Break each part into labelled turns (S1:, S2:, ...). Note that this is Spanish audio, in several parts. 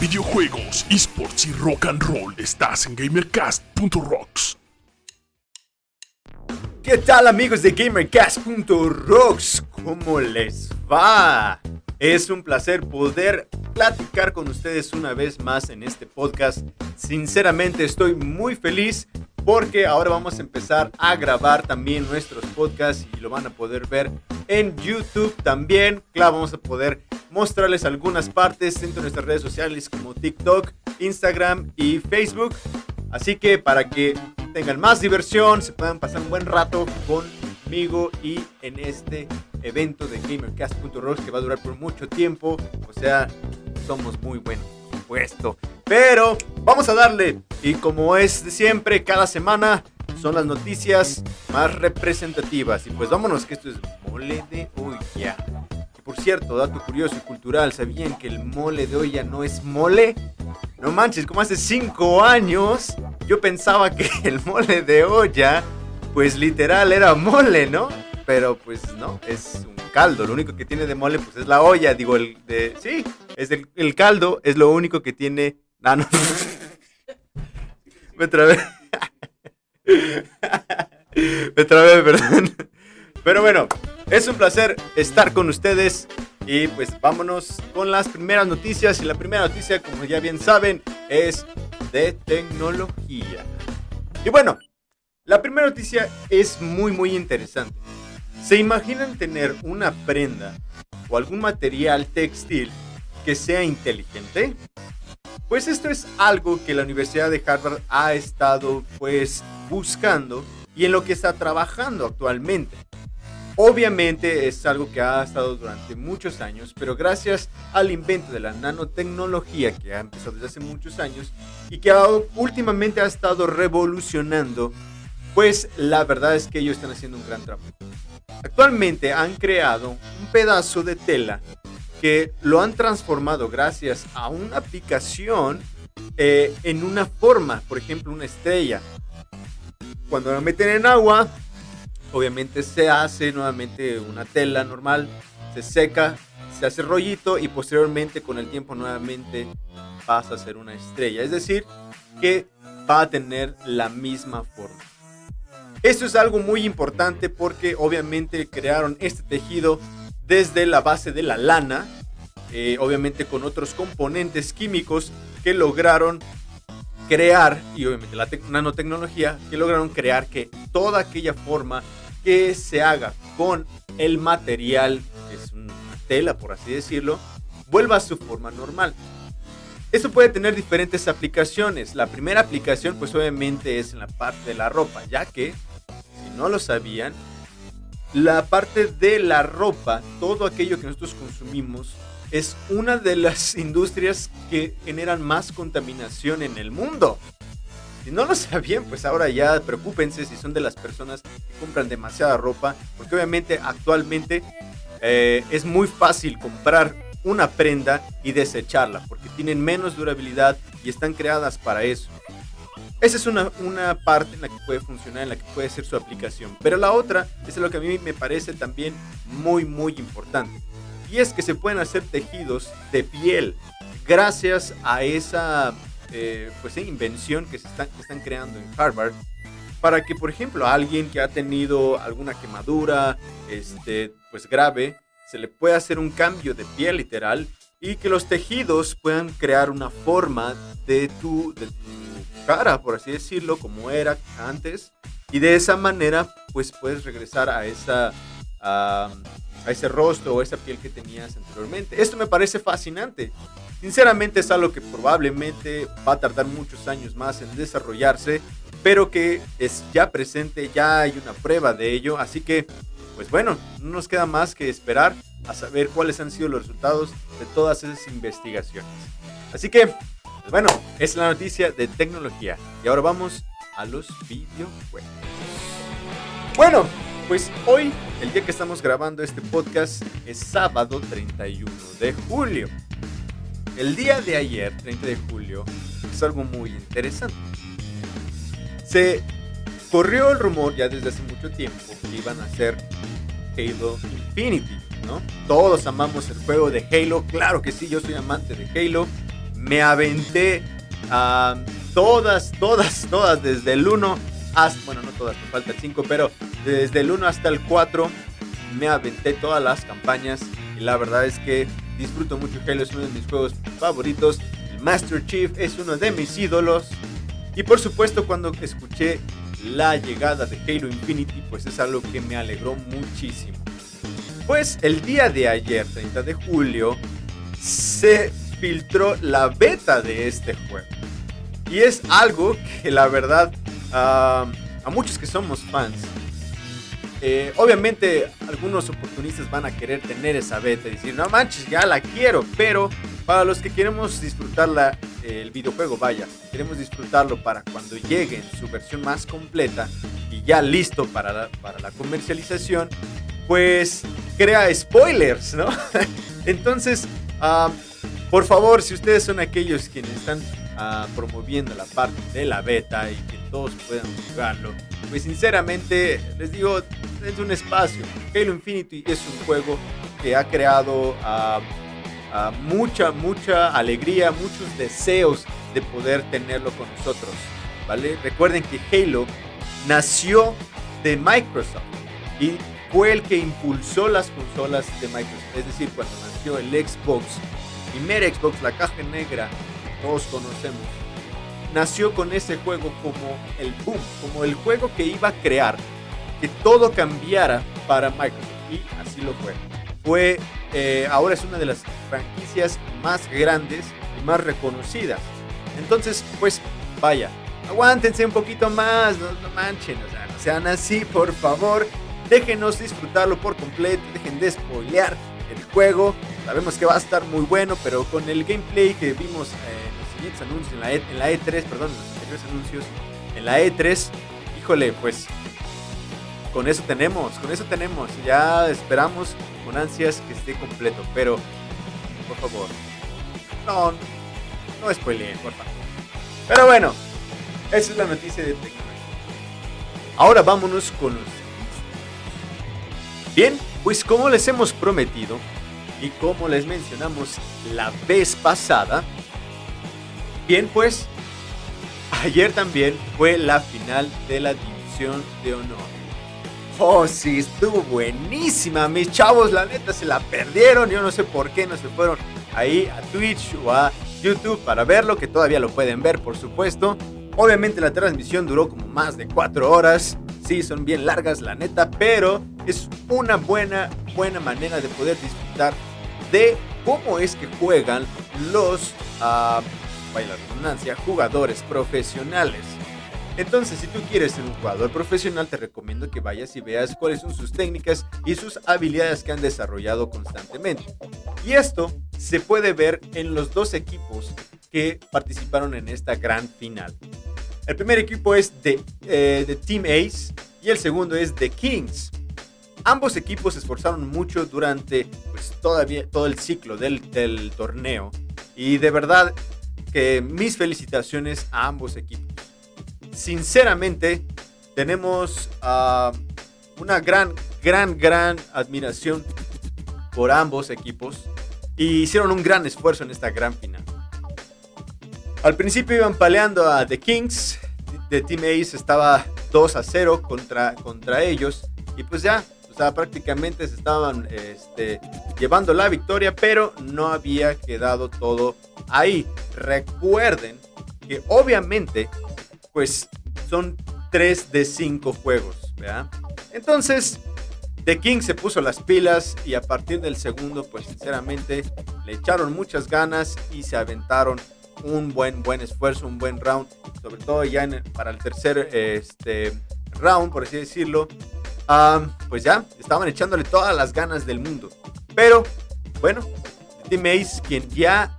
S1: videojuegos, esports y rock and roll, estás en gamercast.rocks.
S2: ¿Qué tal amigos de gamercast.rocks? ¿Cómo les va? Es un placer poder platicar con ustedes una vez más en este podcast. Sinceramente estoy muy feliz porque ahora vamos a empezar a grabar también nuestros podcasts y lo van a poder ver en YouTube también. Claro, vamos a poder mostrarles algunas partes dentro de nuestras redes sociales como TikTok, Instagram y Facebook. Así que para que tengan más diversión, se puedan pasar un buen rato conmigo y en este evento de GamerCast.rocks que va a durar por mucho tiempo. O sea, somos muy buenos, por. Pero vamos a darle. Y como es de siempre, cada semana son las noticias más representativas. Y pues vámonos, que esto es mole de olla. Por cierto, dato curioso y cultural, ¿sabían que el mole de olla no es mole? No manches, como hace 5 años yo pensaba que el mole de olla, pues literal era mole, ¿no? Pero pues no, es un caldo. Lo único que tiene de mole pues es la olla, digo, el de... Sí, es el, el caldo, es lo único que tiene... Ah, no. Me trabé. Me trabé, perdón. Pero bueno, es un placer estar con ustedes y pues vámonos con las primeras noticias. Y la primera noticia, como ya bien saben, es de tecnología. Y bueno, la primera noticia es muy muy interesante. ¿Se imaginan tener una prenda o algún material textil que sea inteligente? Pues esto es algo que la Universidad de Harvard ha estado pues buscando y en lo que está trabajando actualmente. Obviamente es algo que ha estado durante muchos años, pero gracias al invento de la nanotecnología que ha empezado desde hace muchos años y que últimamente ha estado revolucionando, pues la verdad es que ellos están haciendo un gran trabajo. Actualmente han creado un pedazo de tela que lo han transformado gracias a una aplicación eh, en una forma, por ejemplo, una estrella. Cuando la meten en agua, obviamente se hace nuevamente una tela normal, se seca, se hace rollito y posteriormente con el tiempo nuevamente pasa a ser una estrella. Es decir, que va a tener la misma forma. Esto es algo muy importante porque obviamente crearon este tejido desde la base de la lana, eh, obviamente con otros componentes químicos que lograron crear, y obviamente la nanotecnología, que lograron crear que toda aquella forma que se haga con el material, es una tela por así decirlo, vuelva a su forma normal. Esto puede tener diferentes aplicaciones. La primera aplicación pues obviamente es en la parte de la ropa, ya que, si no lo sabían, la parte de la ropa, todo aquello que nosotros consumimos, es una de las industrias que generan más contaminación en el mundo. Si no lo sabían, pues ahora ya preocúpense si son de las personas que compran demasiada ropa, porque obviamente actualmente eh, es muy fácil comprar una prenda y desecharla, porque tienen menos durabilidad y están creadas para eso. Esa es una, una, parte en la que puede funcionar, en la que puede ser su aplicación. Pero la otra es lo que a mí me parece también muy, muy importante. Y es que se pueden hacer tejidos de piel gracias a esa eh, pues, invención que se están, creando en Harvard. Para que, por ejemplo, a alguien que ha tenido alguna quemadura este, pues, grave, se le pueda hacer un cambio de piel literal y que los tejidos puedan crear una forma de tu, cara, por así decirlo, como era antes. Y de esa manera, pues puedes regresar a esa... A, ese rostro o esa piel que tenías anteriormente. Esto me parece fascinante. Sinceramente es algo que probablemente va a tardar muchos años más en desarrollarse, pero que es ya presente, ya hay una prueba de ello, así que pues bueno, no nos queda más que esperar a saber cuáles han sido los resultados de todas esas investigaciones. Así que pues bueno, es la noticia de tecnología. Y ahora vamos a los videojuegos. Bueno, pues hoy, el día que estamos grabando este podcast, es sábado 31 de julio. El día de ayer, 30 de julio, es algo muy interesante. Se corrió el rumor ya desde hace mucho tiempo que iban a hacer Halo Infinity, ¿no? Todos amamos el juego de Halo, claro que sí, yo soy amante de Halo me aventé a todas, todas, todas, desde el 1 hasta, bueno, no todas, me falta el 5, pero desde el 1 hasta el 4 me aventé todas las campañas y la verdad es que disfruto mucho Halo, es uno de mis juegos favoritos. El Master Chief es uno de mis ídolos. Y por supuesto cuando escuché la llegada de Halo Infinity, pues es algo que me alegró muchísimo. Pues el día de ayer, 30 de julio, se filtró la beta de este juego. Y es algo que la verdad a muchos que somos fans, eh, obviamente algunos oportunistas van a querer tener esa beta y decir, no manches, ya la quiero, pero para los que queremos disfrutarla, el videojuego, vaya, queremos disfrutarlo para cuando llegue en su versión más completa y ya listo para la, para la comercialización, pues crea spoilers, ¿no? Entonces, por favor, si ustedes son aquellos quienes están ah, promoviendo la parte de la beta y que todos puedan jugarlo, pues sinceramente les digo, es un espacio. Halo Infinity es un juego que ha creado ah, ah, mucha, mucha alegría, muchos deseos de poder tenerlo con nosotros, ¿vale? Recuerden que Halo nació de Microsoft y fue el que impulsó las consolas de Microsoft. Es decir, cuando nació el Xbox, el primer Xbox, la caja negra, todos conocemos, nació con ese juego como el boom, como el juego que iba a crear que todo cambiara para Microsoft. Y así lo fue. Fue, eh, ahora es una de las franquicias más grandes y más reconocidas. Entonces, pues vaya, aguántense un poquito más, no, no manchen, o sea, no sean así, por favor. Déjenos disfrutarlo por completo, dejen de spoilear el juego. Sabemos que va a estar muy bueno, pero con el gameplay que vimos en los siguientes anuncios, en la, e, en la E3, perdón, en los anteriores anuncios, en la E3, híjole, pues con eso tenemos, con eso tenemos. Ya esperamos con ansias que esté completo, pero por favor, no, no spoileen, por favor. Pero bueno, esa es la noticia de tecnología. Ahora vámonos con los Bien, pues como les hemos prometido y como les mencionamos la vez pasada, bien pues ayer también fue la final de la división de honor. Oh, sí, estuvo buenísima. Mis chavos, la neta, se la perdieron. Yo no sé por qué no se fueron ahí a Twitch o a YouTube para verlo, que todavía lo pueden ver, por supuesto. Obviamente la transmisión duró como más de cuatro horas. Sí, son bien largas, la neta, pero es una buena, buena manera de poder disfrutar de cómo es que juegan los, uh, jugadores profesionales. Entonces, si tú quieres ser un jugador profesional, te recomiendo que vayas y veas cuáles son sus técnicas y sus habilidades que han desarrollado constantemente. Y esto se puede ver en los dos equipos que participaron en esta gran final. El primer equipo es de, eh, Team Ace y el segundo es The Kings. Ambos equipos se esforzaron mucho durante pues, todavía, todo el ciclo del, del torneo. Y de verdad que mis felicitaciones a ambos equipos. Sinceramente, tenemos uh, una gran, gran, gran admiración por ambos equipos y hicieron un gran esfuerzo en esta gran final. Al principio iban peleando a The Kings. The Team Ace estaba 2 a 0 contra, contra ellos. Y pues ya, prácticamente se estaban este, llevando la victoria, pero no había quedado todo ahí. Recuerden que obviamente, pues son 3 de 5 juegos, ¿verdad? Entonces, The King se puso las pilas y a partir del segundo, pues sinceramente, le echaron muchas ganas y se aventaron un buen, buen esfuerzo, un buen round, sobre todo ya para el tercer este, round, por así decirlo, pues ya estaban echándole todas las ganas del mundo. Pero, bueno, Team Ace, quien ya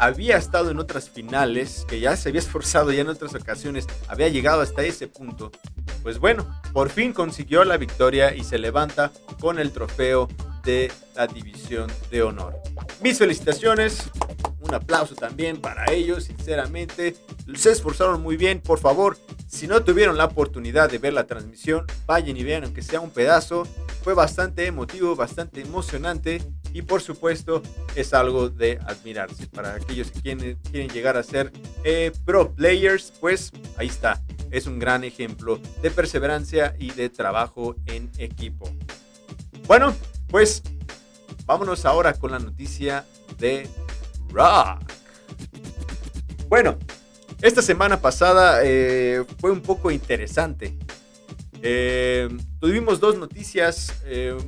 S2: había estado en otras finales, que ya se había esforzado ya en otras ocasiones, había llegado hasta ese punto, pues bueno, por fin consiguió la victoria y se levanta con el trofeo de la división de honor. Mis felicitaciones, un aplauso también para ellos, sinceramente. Se esforzaron muy bien, por favor, si no tuvieron la oportunidad de ver la transmisión, vayan y vean aunque sea un pedazo. Fue bastante emotivo, bastante emocionante y por supuesto es algo de admirarse. Para aquellos que quieren, quieren llegar a ser eh, pro players, pues ahí está. Es un gran ejemplo de perseverancia y de trabajo en equipo. Bueno, pues vámonos ahora con la noticia de Rock. Bueno, esta semana pasada eh, fue un poco interesante. Eh, tuvimos dos noticias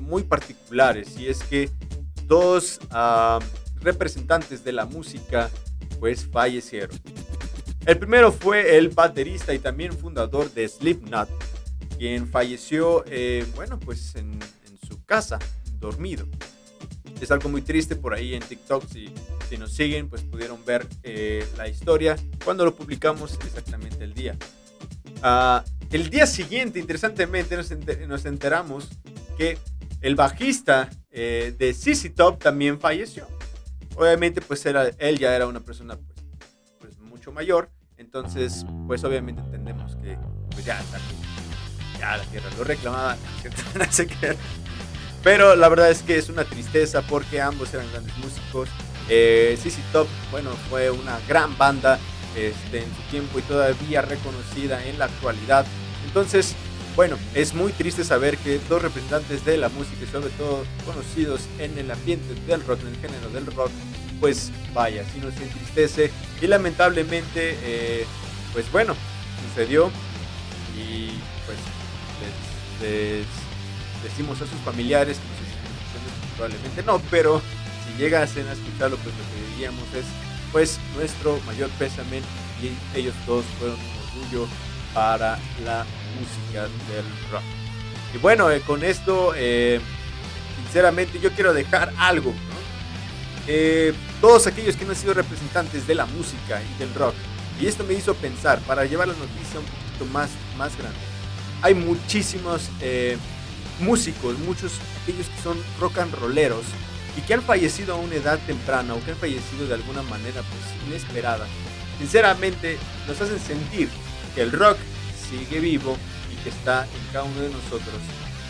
S2: muy particulares y es que dos ah, representantes de la música pues fallecieron. El primero fue el baterista y también fundador de Slipknot, quien falleció, bueno, pues en, en su casa, dormido es algo muy triste por ahí en TikTok. Si, si nos siguen, pues pudieron ver eh, la historia cuando lo publicamos exactamente el día. Ah, el día siguiente, interesantemente, nos, enteramos que el bajista eh, de CC Top también falleció. Obviamente, pues era, él ya era una persona pues, pues mucho mayor. Entonces, pues obviamente entendemos que pues ya, ya la tierra lo reclamaba. Pero la verdad es que es una tristeza porque ambos eran grandes músicos. Eh, Top, bueno, fue una gran banda este, en su tiempo y todavía reconocida en la actualidad. Entonces, bueno, es muy triste saber que dos representantes de la música y sobre todo conocidos en el ambiente del rock, en el género del rock, pues vaya, si nos entristece y lamentablemente, eh, pues bueno, sucedió y pues les decimos a sus familiares, no sé si probablemente no, pero si llegasen a escucharlo, pues lo que diríamos es pues nuestro mayor pésame y ellos todos fueron un orgullo para la música del rock. Y bueno, eh, con esto, eh, sinceramente yo quiero dejar algo, eh, todos aquellos que no han sido representantes de la música y del rock, y esto me hizo pensar, para llevar la noticia un poquito más, más grande, hay muchísimos músicos, muchos aquellos que son rock and rolleros y que han fallecido a una edad temprana o que han fallecido de alguna manera pues inesperada, sinceramente nos hacen sentir que el rock sigue vivo y que está en cada uno de nosotros.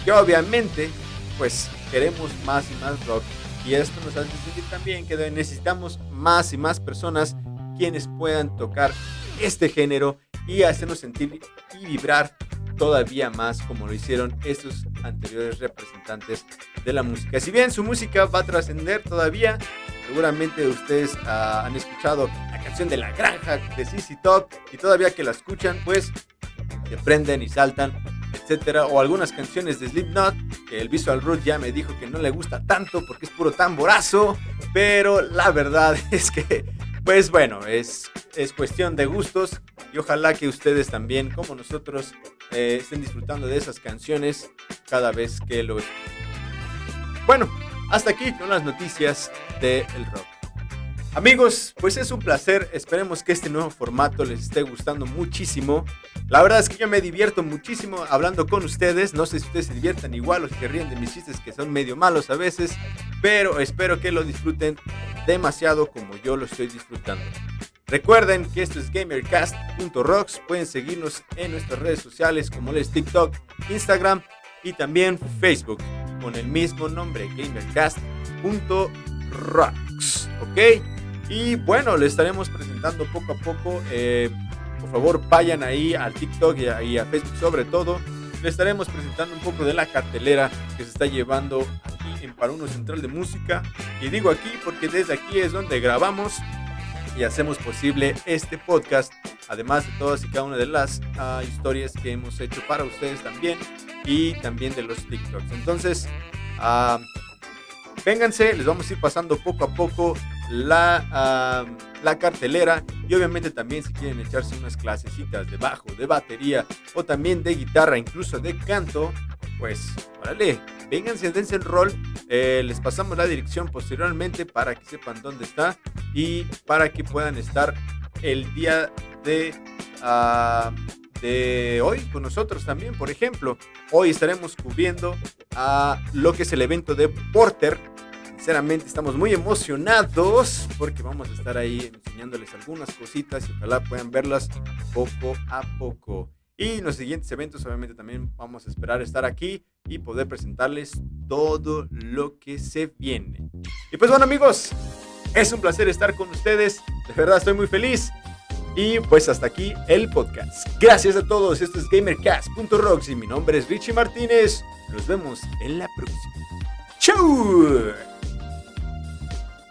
S2: Que obviamente pues queremos más y más rock y esto nos hace sentir también que necesitamos más y más personas quienes puedan tocar este género y hacernos sentir y vibrar todavía más como lo hicieron estos anteriores representantes de la música. Si bien su música va a trascender todavía, seguramente ustedes ah, han escuchado la canción de La Granja de CC Top y todavía que la escuchan, pues se prenden y saltan, etcétera. O algunas canciones de Slipknot, que el Visual Root ya me dijo que no le gusta tanto porque es puro tamborazo, pero la verdad es que, pues bueno, es, es cuestión de gustos y ojalá que ustedes también, como nosotros, eh, estén disfrutando de esas canciones cada vez que lo escuchen. Bueno, hasta aquí con las noticias del rock. Amigos, pues es un placer. Esperemos que este nuevo formato les esté gustando muchísimo. La verdad es que yo me divierto muchísimo hablando con ustedes. No sé si ustedes se diviertan igual o si ríen de mis chistes que son medio malos a veces. Pero espero que lo disfruten demasiado como yo lo estoy disfrutando. Recuerden que esto es gamercast.rocks. Pueden seguirnos en nuestras redes sociales como es TikTok, Instagram y también Facebook con el mismo nombre, gamercast.rocks. ¿Ok? Y bueno, les estaremos presentando poco a poco. Eh, por favor, vayan ahí al TikTok y a, Facebook sobre todo. Les estaremos presentando un poco de la cartelera que se está llevando aquí en Paruno Central de Música. Y digo aquí porque desde aquí es donde grabamos y hacemos posible este podcast, además de todas y cada una de las ah, historias que hemos hecho para ustedes también y también de los TikToks. Entonces, uh, vénganse, les vamos a ir pasando poco a poco la, la cartelera y obviamente también si quieren echarse unas clasecitas de bajo, de batería o también de guitarra, incluso de canto, pues órale, vénganse, dense el rol. Eh, les pasamos la dirección posteriormente para que sepan dónde está y para que puedan estar el día de, de hoy con nosotros también. Por ejemplo, hoy estaremos cubriendo a lo que es el evento de Porter. Sinceramente estamos muy emocionados porque vamos a estar ahí enseñándoles algunas cositas y ojalá puedan verlas poco a poco. Y los siguientes eventos, obviamente, también vamos a esperar estar aquí y poder presentarles todo lo que se viene. Y pues bueno amigos, es un placer estar con ustedes, de verdad estoy muy feliz. Y pues hasta aquí el podcast. Gracias a todos, esto es GamerCast.rocks y mi nombre es Richie Martínez. Nos vemos en la próxima. ¡Chau!